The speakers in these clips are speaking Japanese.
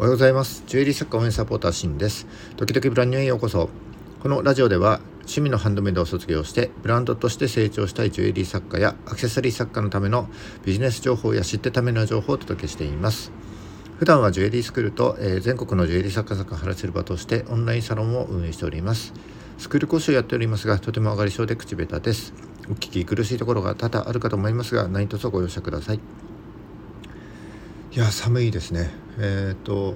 おはようございます。ジュエリー作家応援サポーターシンです。時々ブランニューへようこそ。このラジオでは趣味のハンドメイドを卒業してブランドとして成長したいジュエリー作家やアクセサリー作家のためのビジネス情報や知ってための情報をお届けしています。普段はジュエリースクールと、えー、全国のジュエリー作家さんが話せる場としてオンラインサロンを運営しております。スクール講師をやっておりますがとても上がり症で口下手です。お聞き苦しいところが多々あるかと思いますが何卒ご容赦ください。いや寒いですねえっ、ー、と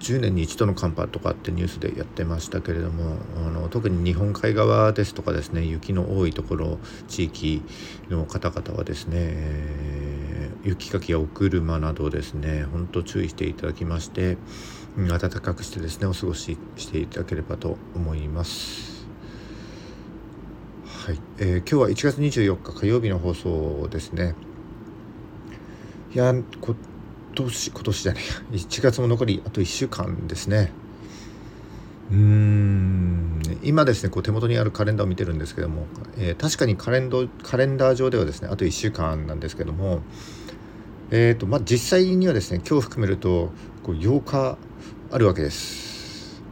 10年に一度の寒波とかってニュースでやってましたけれどもあの特に日本海側ですとかですね雪の多いところ地域の方々はですね、えー、雪かきやお車などですね本当注意していただきまして暖かくしてですねお過ごししていただければと思います。はい、えー、今日は1月24日火曜日の放送ですね。いや年今年じゃねえ1月も残りあと1週間ですね。うーん。今ですねこう手元にあるカレンダーを見てるんですけども、えー、確かにカレンドカレンダー上ではですねあと1週間なんですけどもえーとまあ、実際にはですね今日含めるとこう8日あるわけです。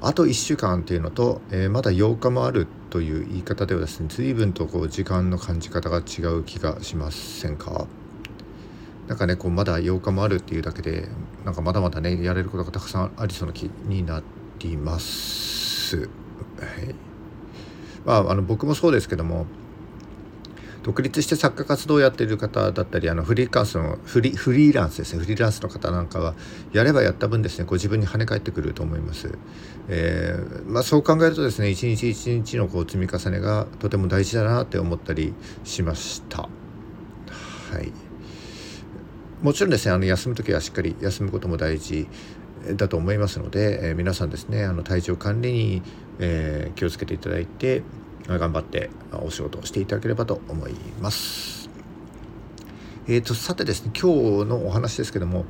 あと1週間っていうのと、えー、まだ8日もあるという言い方ではですね随分とこう時間の感じ方が違う気がしませんか？なんかねこうまだ8日もあるっていうだけでなんかまだまだねやれることがたくさんありそうな気になります。はい。まあ、あの僕もそうですけども独立して作家活動をやっている方だったりあのフリーランスのフリフリーランスですね。フリーランスの方なんかはやればやった分ですねこ自分に跳ね返ってくると思います、えー、まあ、そう考えるとですね一日一日のこう積み重ねがとても大事だなって思ったりしました。はい。もちろんですねあの休む時はしっかり休むことも大事だと思いますので、えー、皆さんですねあの体調管理に、えー、気をつけていただいて頑張ってお仕事をしていただければと思います。えーと、さてですね今日のお話ですけども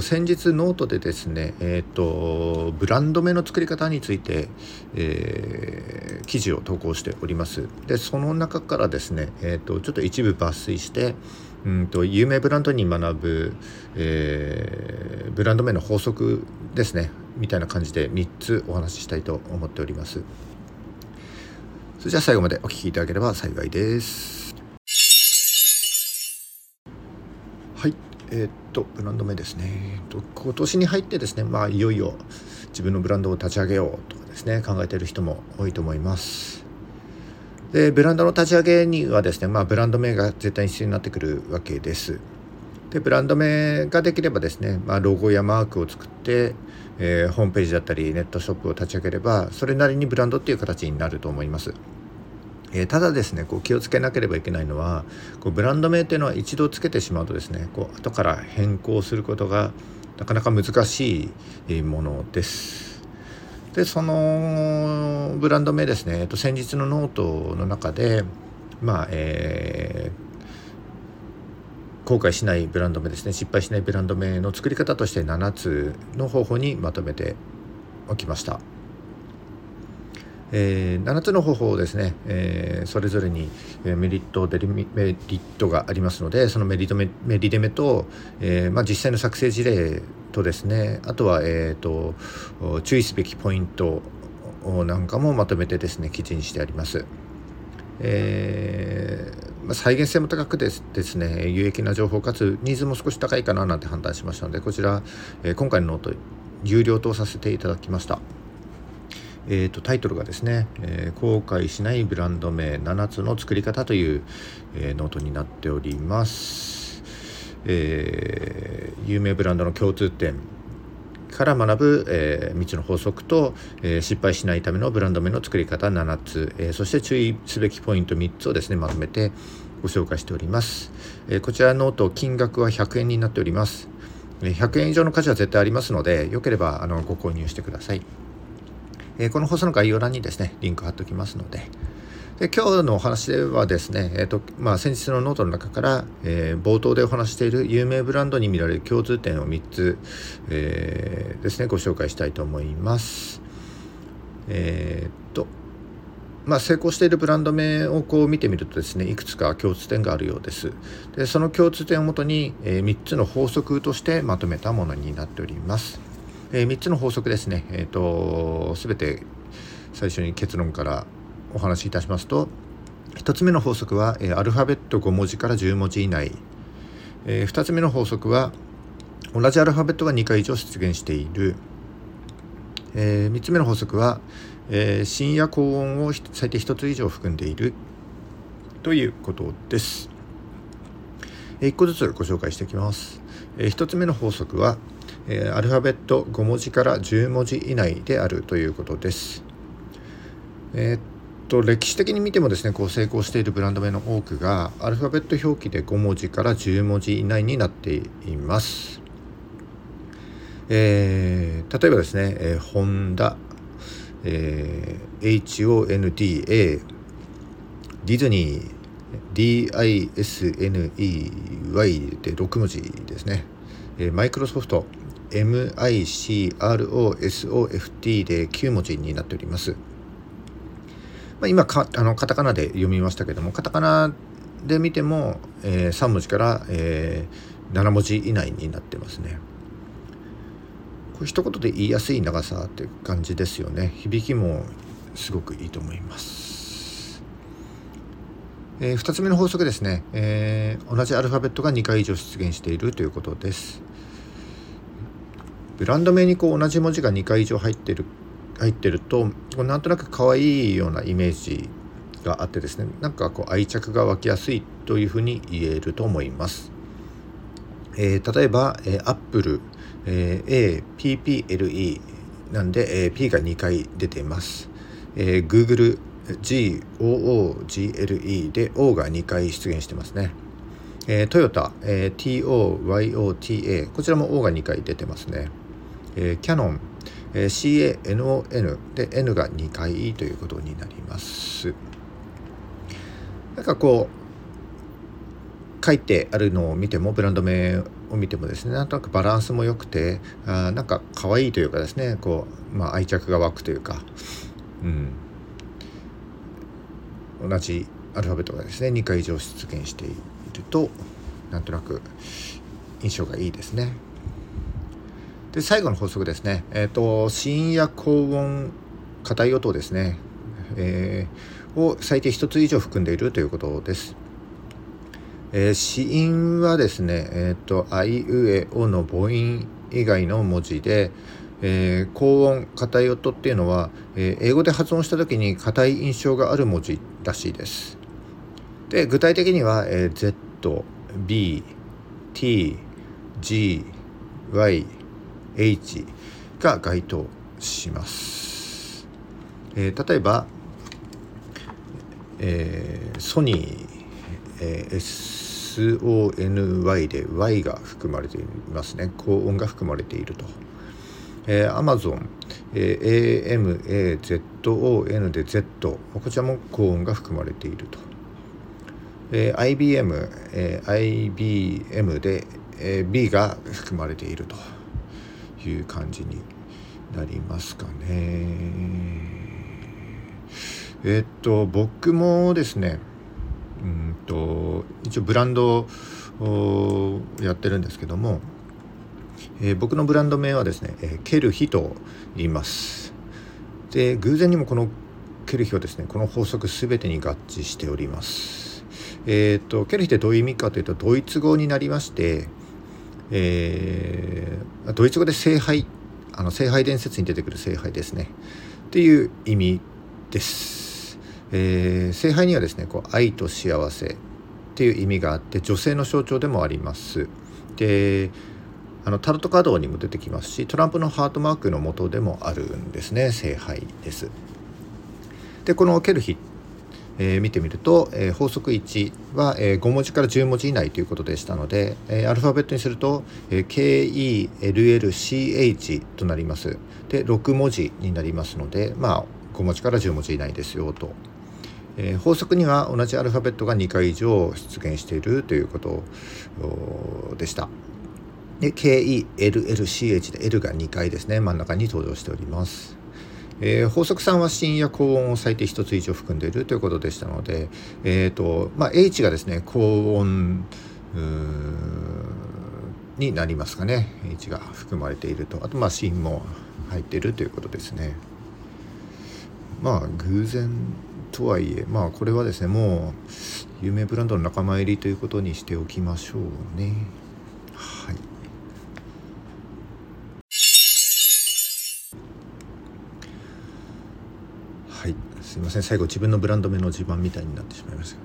先日ノートでですね、えーと、ブランド名の作り方について、えー、記事を投稿しておりますでその中からですね、えーとちょっと一部抜粋してうんと有名ブランドに学ぶ、えー、ブランド名の法則ですね。みたいな感じで3つお話ししたいと思っております。それじゃあ最後までお聴きいただければ幸いです。はい。えー、っとブランド名ですね。えっと今年に入ってですねまあいよいよ自分のブランドを立ち上げようとかですね考えている人も多いと思います。でブランドの立ち上げにはですね、まあ、ブランド名が絶対に必要になってくるわけです。でブランド名ができればですね、まあ、ロゴやマークを作って、えー、ホームページだったりネットショップを立ち上げればそれなりにブランドっていう形になると思います。えー、ただですねこう気をつけなければいけないのはこうブランド名っていうのは一度つけてしまうとですねこう後から変更することがなかなか難しいものです。でそのブランド名ですね、えっと、先日のノートの中でまあえー、後悔しないブランド名ですね失敗しないブランド名の作り方として7つの方法にまとめておきました。えー、7つの方法をですね、えー、それぞれにメリットデメリットがありますのでそのメリットメメリデメと、えーまあ、実際の作成事例とですねあとは、えーと、注意すべきポイントなんかもまとめてですね記事にしてあります。えーまあ、再現性も高くですですね有益な情報かつニーズも少し高いかななんて判断しましたのでこちら、えー、今回のノート有料とさせていただきました。えーと、タイトルがですね、えー、後悔しないブランド名7つの作り方という、えー、ノートになっております、え、有名ブランドの共通点から学ぶ、えー、3つの法則と、えー、失敗しないためのブランド名の作り方7つ、えー、そして注意すべきポイント3つをですねまとめてご紹介しております、え、こちらノート金額は100円になっております。100円以上の価値は絶対ありますのでよければあのご購入してください。えこの放送の概要欄にですねリンク貼っておきますのでで今日のお話ではですね、えーとまあ、先日のノートの中から、えー、冒頭でお話している有名ブランドに見られる共通点を3つ、えー、ですねご紹介したいと思います。えー、っとまあ、成功しているブランド名をこう見てみるとですねいくつか共通点があるようです。でその共通点をもとに、えー、3つの法則としてまとめたものになっております、えー、3つの法則ですね、えーと、全て最初に結論からお話しいたしますと1つ目の法則は、え、アルファベット5文字から10文字以内、え、2つ目の法則は同じアルファベットが2回以上出現している、え、3つ目の法則は、え、深夜高温を最低1つ以上含んでいるということです。1個ずつご紹介していきます。え、1つ目の法則は、え、アルファベット5文字から10文字以内であるということです。えー、っと歴史的に見てもですねこう成功しているブランド名の多くがアルファベット表記で5文字から10文字以内になっています。えー、例えばですね、えー、ホンダ、えー、HONDA ディズニー DISNEY で6文字ですね、えー、マイクロソフト MICROSOFT で9文字になっております、まあ、今かあのカタカナで読みましたけどもカタカナで見ても、えー、3文字から、えー、7文字以内になってますね。これ一言で言いやすい長さっていう感じですよね。響きもすごくいいと思います、えー、2つ目の法則ですね、えー、同じアルファベットが2回以上出現しているということです。ブランド名にこう同じ文字が2回以上入ってる入ってるとこうなんとなく可愛いようなイメージがあってですねなんかこう愛着が湧きやすいというふうに言えると思います、えー、例えば、えー、アップルえー、APPLE なんで、えー、P が2回出ています、えー、Google GOOGLE で O が2回出現してますね、えー、トヨタ、えー、TOYOTA こちらも O が2回出てますね、えー、キャノン、えー、CANON で N が2回ということになりますなんかこう書いてあるのを見てもブランド名を見てもですねなんとなくバランスも良くてあなんか可愛いというかですねこう、まあ、愛着が湧くというか、うん、同じアルファベットがですね2回以上出現しているとなんとなく印象がいいですね。で最後の法則ですね、えーと、深夜高温硬い音ですね、えー、を最低1つ以上含んでいるということです。えー、子音はですね、えっ、ー、と、あいうえおの母音以外の文字で、えー、高音、硬い音っていうのは、えー、英語で発音した時に硬い印象がある文字らしいです。で、具体的には、えー、Z、B、T、G、Y、H が該当します。えー、例えば、えー、ソニー、えー、SONY で Y が含まれていますね。高音が含まれていると、えー、Amazon、えー、AMAZON で Z こちらも高音が含まれていると、えー、IBM、えー、IBM で、えー、B が含まれていると。いう感じになりますかね。え、っと僕もですねうんと一応ブランドをやってるんですけども、えー、僕のブランド名はですね、えー、ケルヒと言います。で偶然にもこのケルヒはですねこの法則全てに合致しております。えっ、とケルヒってどういう意味かというとドイツ語になりましてえー、ドイツ語で聖杯あの聖杯伝説に出てくる聖杯ですね。っていう意味です。えー、聖杯にはですねこう愛と幸せっていう意味があって女性の象徴でもあります。であのタロットカードにも出てきますしトランプのハートマークの元でもあるんですね。聖杯です。でこのケルヒえー、見てみると、えー、法則1は、えー、5文字から10文字以内ということでしたので、えアルファベットにすると、え KELLCH となりますで6文字になりますのでまあ5文字から10文字以内ですよとえー、法則には同じアルファベットが2回以上出現しているということでした。で KELLCH で L が2回ですね真ん中に登場しております。えー、法則3は芯や高温を最低1つ以上含んでいるということでしたので、えーとまあ、H がですね高温になりますかね。H が含まれていると。あとまあ芯も入っているということですね。まあ偶然とはいえまあこれはですねもう有名ブランドの仲間入りということにしておきましょうね。はい。はいすいません。最後自分のブランド名の自慢みたいになってしまいました。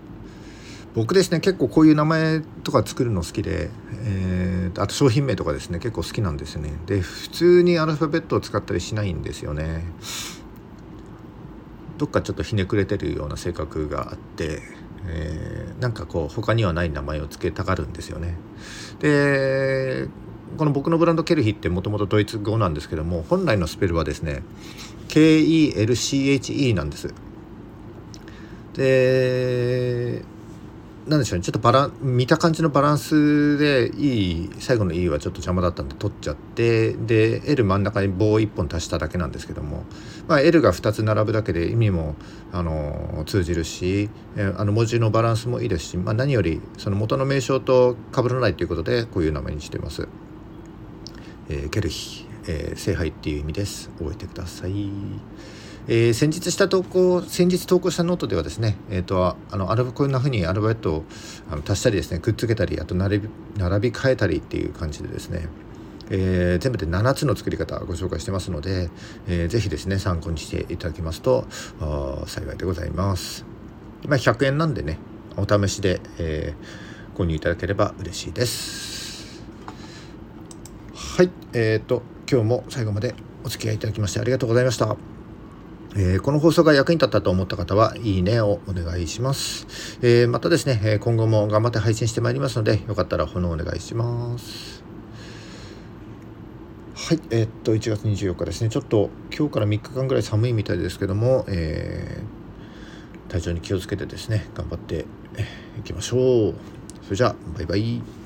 僕ですね結構こういう名前とか作るの好きで、えー、あと商品名とかですね結構好きなんですよね。で普通にアルファベットを使ったりしないんですよね。どっかちょっとひねくれてるような性格があって、えー、なんかこう他にはない名前を付けたがるんですよね。でこの僕のブランドケルヒってもともとドイツ語なんですけども本来のスペルはですね KELCHE なんです。でなんでしょうね。ちょっとバラ見た感じのバランスでいい最後の E はちょっと邪魔だったんで取っちゃってで L 真ん中に棒1本足しただけなんですけども、まあ、L が2つ並ぶだけで意味もあの通じるしあの文字のバランスもいいですし、まあ、何よりその元の名称と被らないということでこういう名前にしています。えー、ケルヒ、えー、聖杯っていう意味です覚えてください。えー、先日した投稿先日投稿したノートではですね、えーと、あのアルこんな風にアルファベットをあの足したりですねくっつけたりあと並び並び替えたりっていう感じでですね、えー、全部で7つの作り方をご紹介してますので、えー、ぜひですね参考にしていただきますと幸いでございます。まあ、100円なんでねお試しで、えー、購入いただければ嬉しいです。はいえーと今日も最後までお付き合いいただきましてありがとうございました。えー、この放送が役に立ったと思った方はいいねをお願いします。えー、またですね、今後も頑張って配信してまいりますので、よかったらフォローお願いします。はい、えー、っと、1月24日ですね、ちょっと今日から3日間ぐらい寒いみたいですけども、えー、体調に気をつけてですね、頑張っていきましょう。それじゃあ、バイバイ。